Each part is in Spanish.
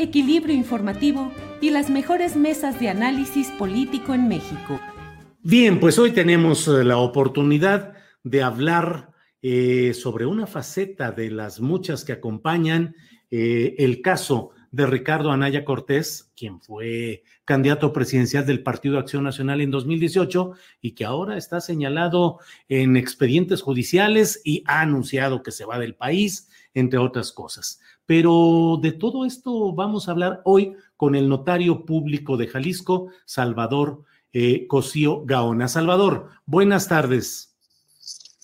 equilibrio informativo y las mejores mesas de análisis político en México. Bien, pues hoy tenemos eh, la oportunidad de hablar eh, sobre una faceta de las muchas que acompañan eh, el caso de Ricardo Anaya Cortés, quien fue candidato presidencial del Partido Acción Nacional en 2018 y que ahora está señalado en expedientes judiciales y ha anunciado que se va del país, entre otras cosas. Pero de todo esto vamos a hablar hoy con el notario público de Jalisco, Salvador eh, Cosío Gaona. Salvador, buenas tardes.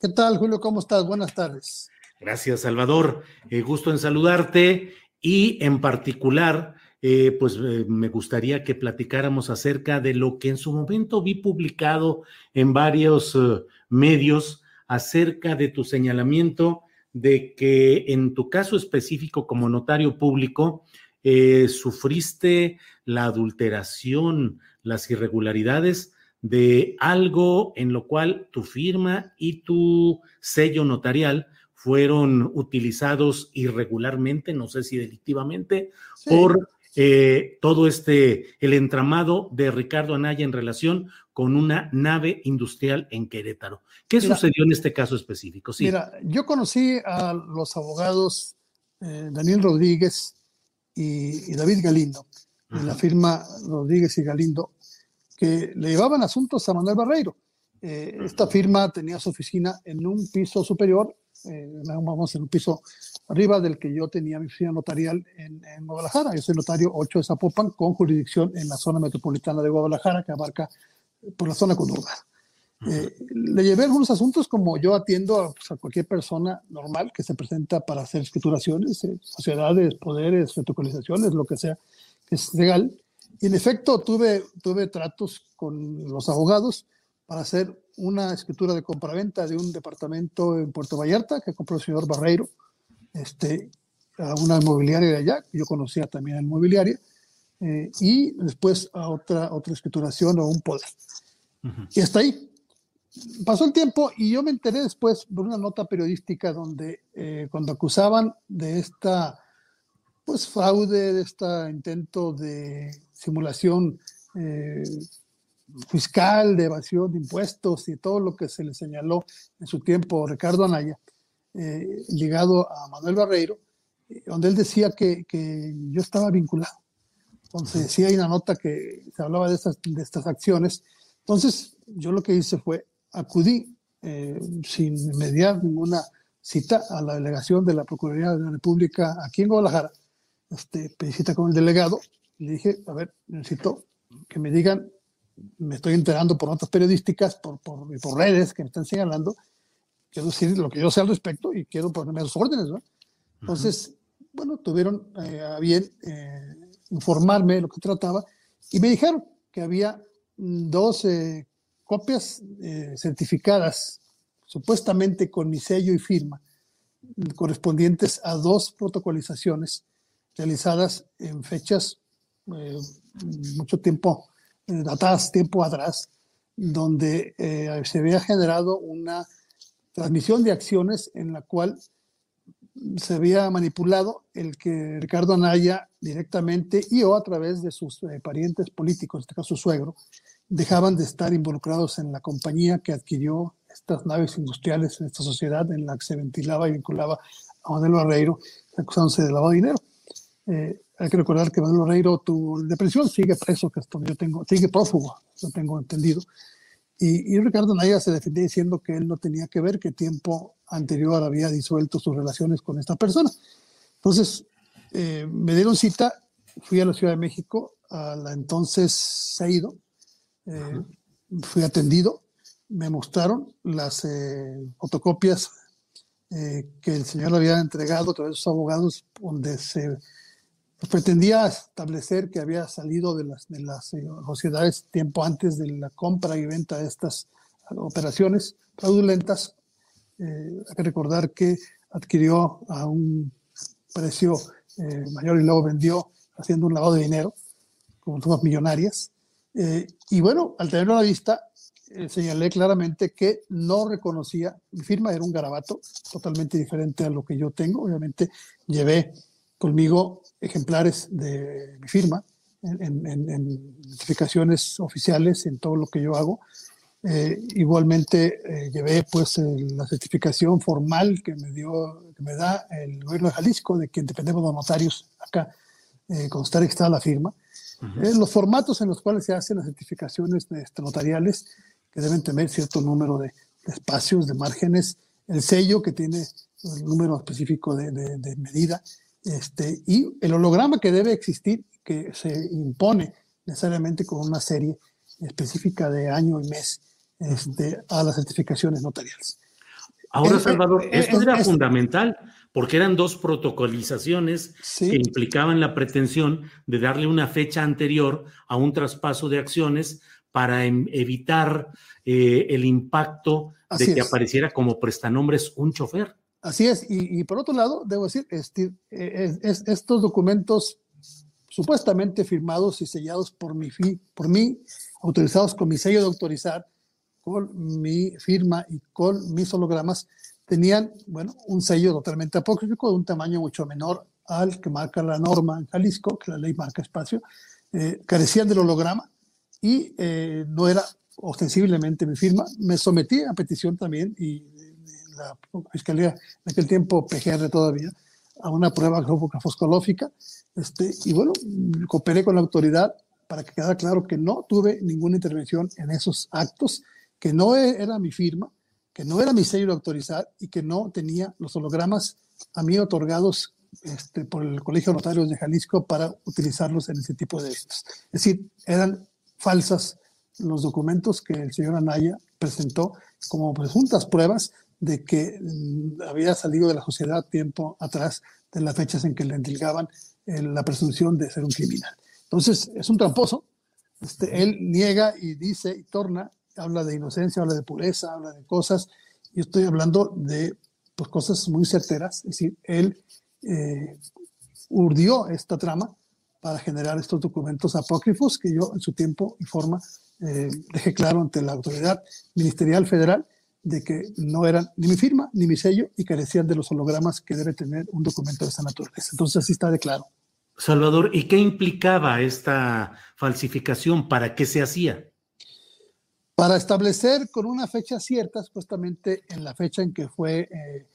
¿Qué tal, Julio? ¿Cómo estás? Buenas tardes. Gracias, Salvador. Eh, gusto en saludarte y en particular, eh, pues eh, me gustaría que platicáramos acerca de lo que en su momento vi publicado en varios eh, medios acerca de tu señalamiento de que en tu caso específico como notario público sufriste la adulteración, las irregularidades de algo en lo cual tu firma y tu sello notarial fueron utilizados irregularmente, no sé si delictivamente, por eh, todo este, el entramado de Ricardo Anaya en relación con una nave industrial en Querétaro. ¿Qué sucedió en este caso específico? Sí. Mira, yo conocí a los abogados eh, Daniel Rodríguez y, David Galindo, de la firma Rodríguez y Galindo, que le llevaban asuntos a Manuel Barreiro. Eh, esta firma tenía su oficina en un piso superior eh, vamos en un piso arriba del que yo tenía mi oficina notarial en, Guadalajara. Yo soy notario 8 de Zapopan con jurisdicción en la zona metropolitana de Guadalajara que abarca eh, por la zona conurbada. Eh, le llevé algunos asuntos como yo atiendo a, pues, cualquier persona normal que se presenta para hacer escrituraciones, sociedades, poderes, fotocalizaciones, lo que sea, que es legal. Y en efecto tuve, tuve tratos con los abogados para hacer una escritura de compraventa de un departamento en Puerto Vallarta que compró el señor Barreiro, este, a una inmobiliaria de allá, que yo conocía también la inmobiliaria, eh, y después a otra, otra escrituración o un poder. Y hasta ahí. Pasó el tiempo y yo me enteré después por una nota periodística donde eh, cuando acusaban de esta pues fraude, de este intento de simulación eh, fiscal, de evasión de impuestos y todo lo que se le señaló en su tiempo Ricardo Anaya, eh, ligado a Manuel Barreiro, eh, donde él decía que, que, yo estaba vinculado. Entonces, sí hay una nota que se hablaba de estas, de estas acciones. Entonces, yo lo que hice fue acudí eh, sin mediar ninguna cita a la delegación de la Procuraduría de la República aquí en Guadalajara. Este, pedí cita con el delegado le dije, a ver, necesito que me digan me estoy enterando por notas periodísticas, por, por, por, redes que me están señalando, quiero decir lo que yo sé al respecto y quiero ponerme a sus órdenes, ¿no? Entonces, bueno, tuvieron eh, a bien eh, informarme de lo que trataba y me dijeron que había dos eh, copias certificadas, supuestamente con mi sello y firma, correspondientes a dos protocolizaciones realizadas en fechas mucho tiempo datadas tiempo atrás, donde eh, se había generado una transmisión de acciones en la cual se había manipulado el que Ricardo Anaya directamente y o a través de sus eh, parientes políticos, en este caso su suegro, dejaban de estar involucrados en la compañía que adquirió estas naves industriales en esta sociedad en la que se ventilaba y vinculaba a Manuel Barreiro, acusándose de lavado de dinero. Eh, hay que recordar que Manuel Barreiro tuvo depresión, sigue preso, que esto yo tengo, sigue prófugo, lo tengo entendido. Y, y Ricardo Anaya se defendía diciendo que él no tenía que ver, que tiempo anterior había disuelto sus relaciones con esta persona. Entonces, eh, me dieron cita, fui a la Ciudad de México, a la entonces Seido, eh, fui atendido, me mostraron las eh, fotocopias que el señor había entregado a través de sus abogados, donde se pretendía establecer que había salido de las, de las sociedades tiempo antes de la compra y venta de estas operaciones fraudulentas eh, hay que recordar que adquirió a un precio eh, mayor y luego vendió haciendo un lavado de dinero con sumas millonarias. Eh, y bueno, al tenerlo a la vista, señalé claramente que no reconocía, mi firma era un garabato totalmente diferente a lo que yo tengo. Obviamente llevé conmigo ejemplares de mi firma en, en, en identificaciones oficiales en todo lo que yo hago eh, igualmente eh, llevé pues la certificación formal que me dio, que me da el gobierno de Jalisco, de quien dependemos de los notarios acá, eh, constar que está la firma. los formatos en los cuales se hacen las certificaciones este, notariales, que deben tener cierto número de, espacios, de márgenes, el sello que tiene el número específico de, de, medida, este, y el holograma que debe existir, que se impone necesariamente con una serie específica de año y mes este, a las certificaciones notariales. Ahora, Salvador, esto era fundamental porque eran dos protocolizaciones que implicaban la pretensión de darle una fecha anterior a un traspaso de acciones para em, evitar eh, el impacto de que apareciera como prestanombres un chofer. Así es, y, por otro lado, debo decir, este, eh, estos documentos supuestamente firmados y sellados por mi, por mí, autorizados con mi sello de autorizar, con mi firma y con mis hologramas, tenían, bueno, un sello totalmente apócrifo de un tamaño mucho menor al que marca la norma en Jalisco, que la ley marca espacio, eh, carecían del holograma y eh, no era ostensiblemente mi firma. Me sometí a petición también y la fiscalía en aquel tiempo PGR todavía a una prueba foscológica este, y bueno, cooperé con la autoridad para que quedara claro que no tuve ninguna intervención en esos actos que no e, era mi firma, que no era mi sello de autorizar y que no tenía los hologramas a mí otorgados este, por el Colegio de Notarios de Jalisco para utilizarlos en ese tipo de eventos. Es decir, eran falsas los documentos que el señor Anaya presentó como presuntas pruebas de que mm, había salido de la sociedad tiempo atrás de las fechas en que le endilgaban eh, la presunción de ser un criminal. Entonces, es un tramposo. Este, él niega y dice y torna habla de inocencia, habla de pureza, habla de cosas. y estoy hablando de pues, cosas muy certeras. Es decir, él eh, urdió esta trama para generar estos documentos apócrifos que yo en su tiempo y forma eh, dejé claro ante la autoridad ministerial federal de que no eran ni mi firma ni mi sello y carecían de los hologramas que debe tener un documento de esta naturaleza. Entonces así está de claro. Salvador, ¿y qué implicaba esta falsificación? ¿Para qué se hacía? para establecer con una fecha cierta, supuestamente en la fecha en que fue eh,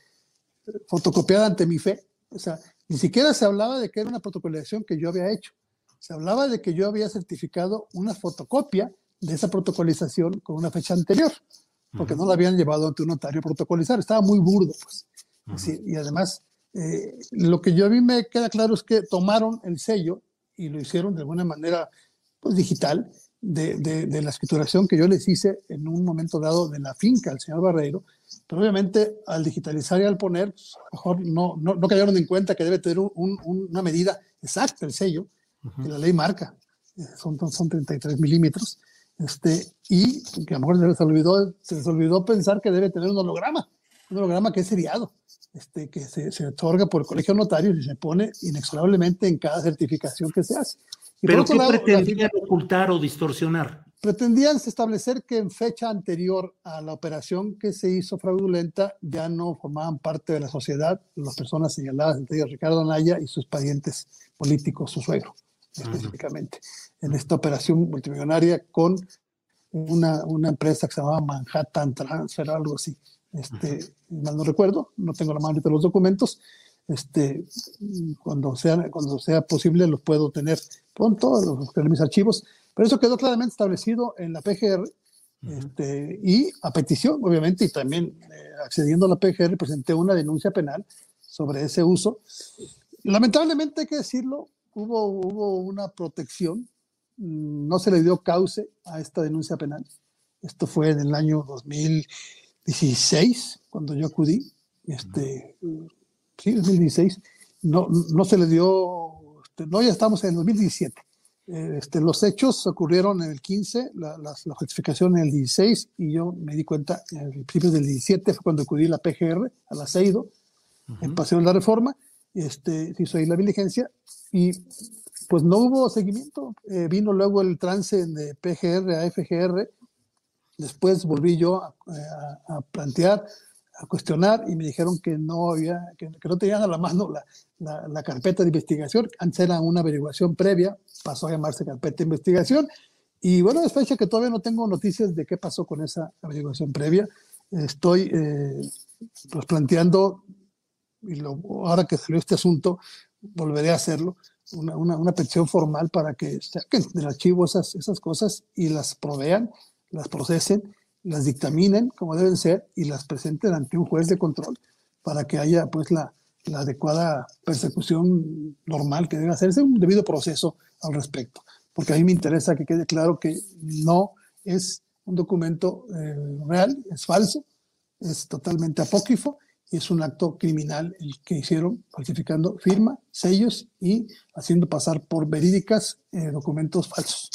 fotocopiada ante mi fe. O sea, ni siquiera se hablaba de que era una protocolización que yo había hecho. Se hablaba de que yo había certificado una fotocopia de esa protocolización con una fecha anterior, porque no la habían llevado ante un notario a protocolizar. Estaba muy burdo, pues. y además, eh, lo que yo a mí me queda claro es que tomaron el sello y lo hicieron de alguna manera pues, digital de, la escrituración que yo les hice en un momento dado de la finca al señor Barreiro, pero obviamente al digitalizar y al poner, pues, a lo mejor no, no, no, cayeron en cuenta que debe tener una medida exacta el sello, que la ley marca, eh, son, son 33 milímetros, este, y que a lo mejor se les, olvidó, se les olvidó pensar que debe tener un holograma, un holograma que es seriado, este, que se, se otorga por el colegio de notarios y se pone inexorablemente en cada certificación que se hace. ¿Pero qué pretendían ocultar o distorsionar? pretendían establecer que en fecha anterior a la operación que se hizo fraudulenta ya no formaban parte de la sociedad las personas señaladas, entre ellos Ricardo Anaya y sus parientes políticos, su suegro específicamente, en esta operación multimillonaria con una, una empresa que se llamaba Manhattan Transfer, algo así. Este, mal no recuerdo, no tengo la mano de los documentos. Este, cuando, sea, cuando sea posible los puedo tener pronto, los, en mis archivos, pero eso quedó claramente establecido en la PGR este, y a petición, obviamente, y también eh, accediendo a la PGR, presenté una denuncia penal sobre ese uso. Lamentablemente, hay que decirlo, hubo, hubo una protección, mm, no se le dio cauce a esta denuncia penal. Esto fue en el año 2016, cuando yo acudí, este, sí, 2016, no, no se le dio, este, no, ya estamos en 2017. Este, los hechos ocurrieron en el 15, la, la, justificación en el 16, y yo me di cuenta en el principio del 17, fue cuando acudí a la PGR, a la CEIDO, en Paseo de la Reforma, este, se hizo ahí la diligencia, y pues no hubo seguimiento. Eh, vino luego el trance de PGR a FGR, después volví yo a, a, plantear a cuestionar y me dijeron que no había, que, que no tenían a la mano la, la, la, carpeta de investigación. Antes era una averiguación previa, pasó a llamarse carpeta de investigación. Y bueno, es fecha que todavía no tengo noticias de qué pasó con esa averiguación previa. Estoy eh, pues planteando, y lo, ahora que salió este asunto, volveré a hacerlo, una, una, una petición formal para que saquen del archivo esas, esas cosas y las provean, las procesen las dictaminen como deben ser y las presenten ante un juez de control para que haya pues la, la adecuada persecución normal que debe hacerse, un debido proceso al respecto. Porque a mí me interesa que quede claro que no es un documento eh, real, es falso, es totalmente apócrifo es un acto criminal el que hicieron falsificando firma, sellos y haciendo pasar por verídicas eh, documentos falsos.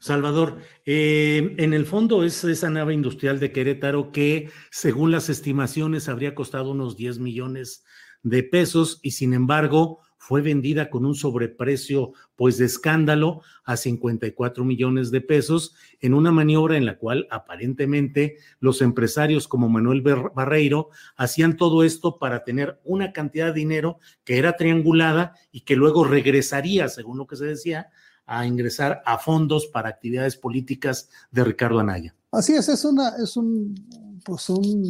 Salvador, eh, en el fondo es esa nave industrial de Querétaro que, según las estimaciones, habría costado unos 10 millones de pesos y, sin embargo, fue vendida con un sobreprecio, pues de escándalo, a 54 millones de pesos, en una maniobra en la cual aparentemente los empresarios como Manuel Barreiro hacían todo esto para tener una cantidad de dinero que era triangulada y que luego regresaría, según lo que se decía, a ingresar a fondos para actividades políticas de Ricardo Anaya. Así es, es, una, es un, pues un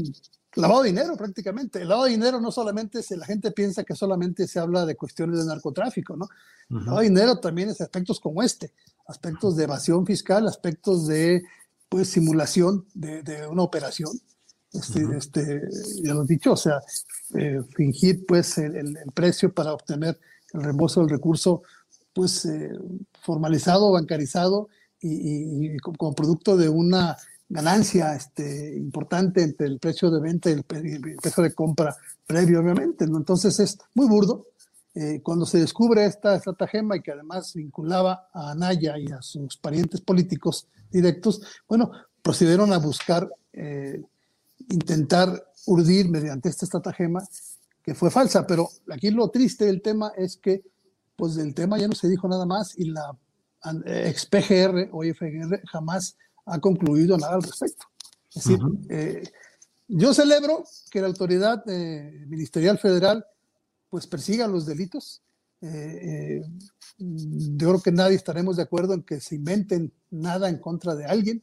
lavado de dinero prácticamente. El lavado de dinero no solamente si la gente piensa que solamente se habla de cuestiones de narcotráfico, ¿no? El lavado de dinero también es aspectos como este, aspectos de evasión fiscal, aspectos de pues simulación de, de una operación. Este, uh -huh. este, ya lo he dicho, o sea, eh, fingir pues el, el, el precio para obtener el reembolso del recurso pues eh, formalizado, bancarizado y, y, y, como producto de una ganancia este, importante entre el precio de venta y el, precio de compra previo, obviamente. Entonces es muy burdo. Eh, cuando se descubre esta estratagema y que además vinculaba a Anaya y a sus parientes políticos directos, bueno, procedieron a buscar, eh, intentar urdir mediante esta estratagema que fue falsa, pero aquí lo triste del tema es que pues del tema ya no se dijo nada más y la ex PGR o IFGR jamás ha concluido nada al respecto. Es decir, uh -huh. eh, yo celebro que la autoridad eh, ministerial federal pues persiga los delitos. Eh, yo creo que nadie estaremos de acuerdo en que se inventen nada en contra de alguien,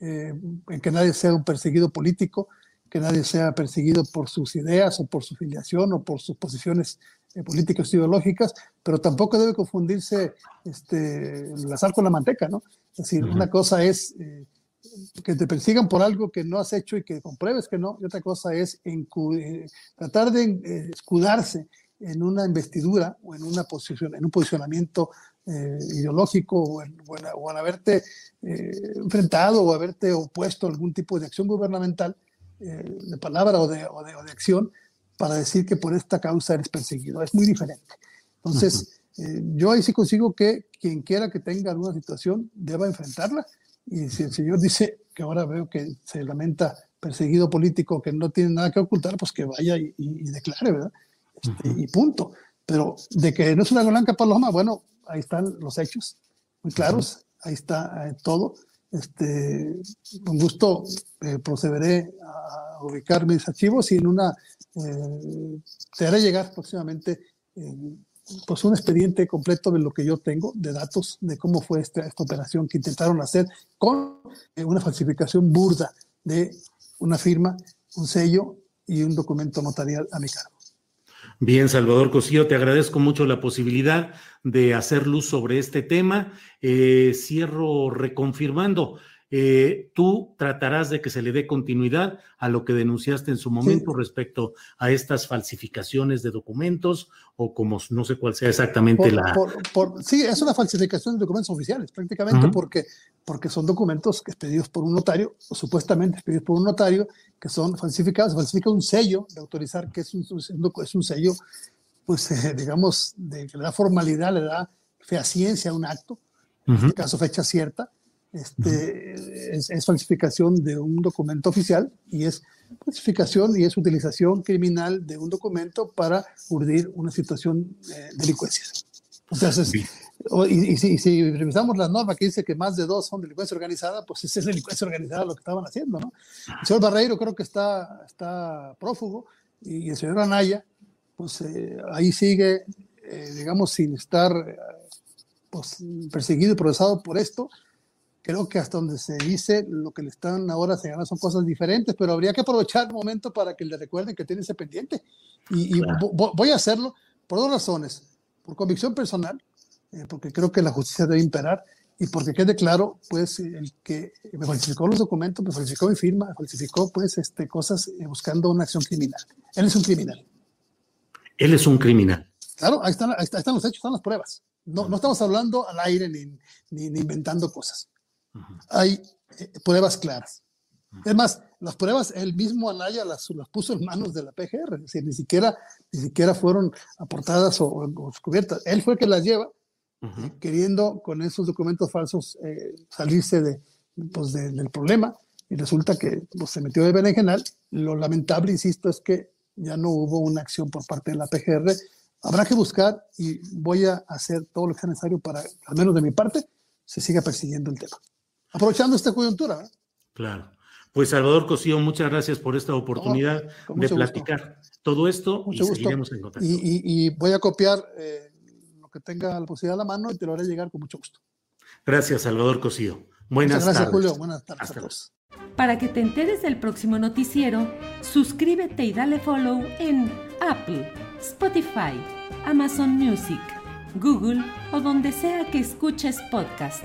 en que nadie sea un perseguido político, que nadie sea perseguido por sus ideas o por su filiación o por sus posiciones políticas ideológicas, pero tampoco debe confundirse este, la sal con la manteca, ¿no? Es decir, uh -huh. una cosa es eh, que te persigan por algo que no has hecho y que compruebes que no, y otra cosa es eh, tratar de eh, escudarse en una investidura o en, una posición, en un posicionamiento ideológico o en, o, en, o en haberte enfrentado o haberte opuesto a algún tipo de acción gubernamental, de palabra o de, o de, de acción, para decir que por esta causa eres perseguido. Es muy diferente. Entonces. Eh, yo ahí sí consigo que quien quiera que tenga alguna situación deba enfrentarla. Y si el señor dice que ahora veo que se lamenta perseguido político que no tiene nada que ocultar, pues que vaya y, y, y declare, ¿verdad? Este, uh -huh. Y punto. Pero de que no es una blanca paloma, bueno, ahí están los hechos muy claros. Uh -huh. ahí está eh, todo. Este, con gusto eh, procederé a ubicar mis archivos y en una eh, te haré llegar próximamente pues un expediente completo de lo que yo tengo de datos de cómo fue esta, esta operación que intentaron hacer con una falsificación burda de una firma, un sello y un documento notarial a mi cargo. Bien, Salvador Cosío, te agradezco mucho la posibilidad de hacer luz sobre este tema. Eh, cierro reconfirmando. Eh, tú tratarás de que se le dé continuidad a lo que denunciaste en su momento respecto a estas falsificaciones de documentos o como no sé cuál sea exactamente la... sí, es una falsificación de documentos oficiales prácticamente porque, porque son documentos expedidos por un notario o supuestamente expedidos por un notario que son falsificados. Se falsifica un sello de autorizar que es un, es un sello, pues eh, digamos, de, que le da formalidad, le da fehaciencia a un acto, en este caso fecha cierta este, es, falsificación de un documento oficial y es falsificación y es utilización criminal de un documento para urdir una situación de delincuencia. Entonces, y, si, revisamos la norma que dice que más de dos son delincuencia organizada, pues es delincuencia organizada lo que estaban haciendo, ¿no? El señor Barreiro creo que está, está prófugo y el señor Anaya, pues eh, ahí sigue, eh, digamos, sin estar eh, pues, perseguido y procesado por esto, creo que hasta donde se dice lo que le están ahora señalando son cosas diferentes, pero habría que aprovechar el momento para que le recuerden que tiene ese pendiente. Y, voy a hacerlo por dos razones. Por convicción personal, eh, porque creo que la justicia debe imperar, y porque quede claro, pues, el que me falsificó los documentos, me falsificó mi firma, me falsificó, pues, este, cosas eh, buscando una acción criminal. Él es un criminal. Él es un criminal. Claro, ahí están, ahí están los hechos, están las pruebas. No, no estamos hablando al aire ni, ni, ni inventando cosas hay eh, pruebas claras. Es más, las pruebas el mismo Anaya las, las, puso en manos de la PGR, es decir, ni siquiera, ni siquiera fueron aportadas o, descubiertas. Él fue el que las lleva, eh, queriendo con esos documentos falsos eh, salirse de, pues, del problema, y resulta que pues, se metió de berenjenal. Lo lamentable, insisto, es que ya no hubo una acción por parte de la PGR. Habrá que buscar y voy a hacer todo lo que sea necesario para, al menos de mi parte, se siga persiguiendo el tema aprovechando esta coyuntura. ¿eh? Claro. Pues Salvador Cosío, muchas gracias por esta oportunidad de platicar todo esto mucho y gusto. seguiremos en contacto. Y, voy a copiar eh, lo que tenga la posibilidad a la mano y te lo haré llegar con mucho gusto. Gracias, Salvador Cosío. Buenas gracias, Julio. Buenas tardes a todos. Para que te enteres del próximo noticiero, suscríbete y dale follow en Apple, Spotify, Amazon Music, Google o donde sea que escuches podcast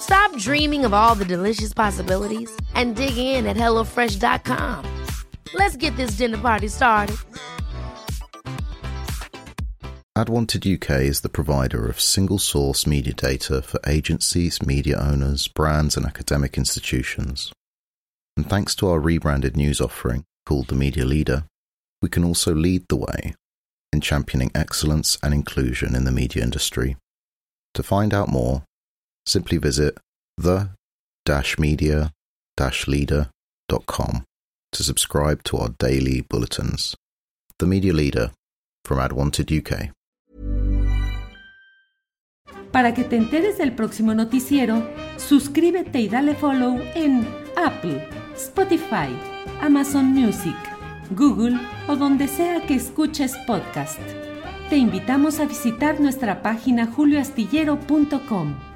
Stop dreaming of all the delicious possibilities and dig in at HelloFresh.com. Let's get this dinner party started. AdWanted UK is the provider of single source media data for agencies, media owners, brands, and academic institutions. And thanks to our rebranded news offering called The Media Leader, we can also lead the way in championing excellence and inclusion in the media industry. To find out more, simply visit the-media-leader.com to subscribe to our daily bulletins. The Media Leader from AdWanted UK. Para que te enteres del próximo noticiero, suscríbete y dale follow en Apple, Spotify, Amazon Music, Google o donde sea que escuches podcast. Te invitamos a visitar nuestra página julioastillero.com.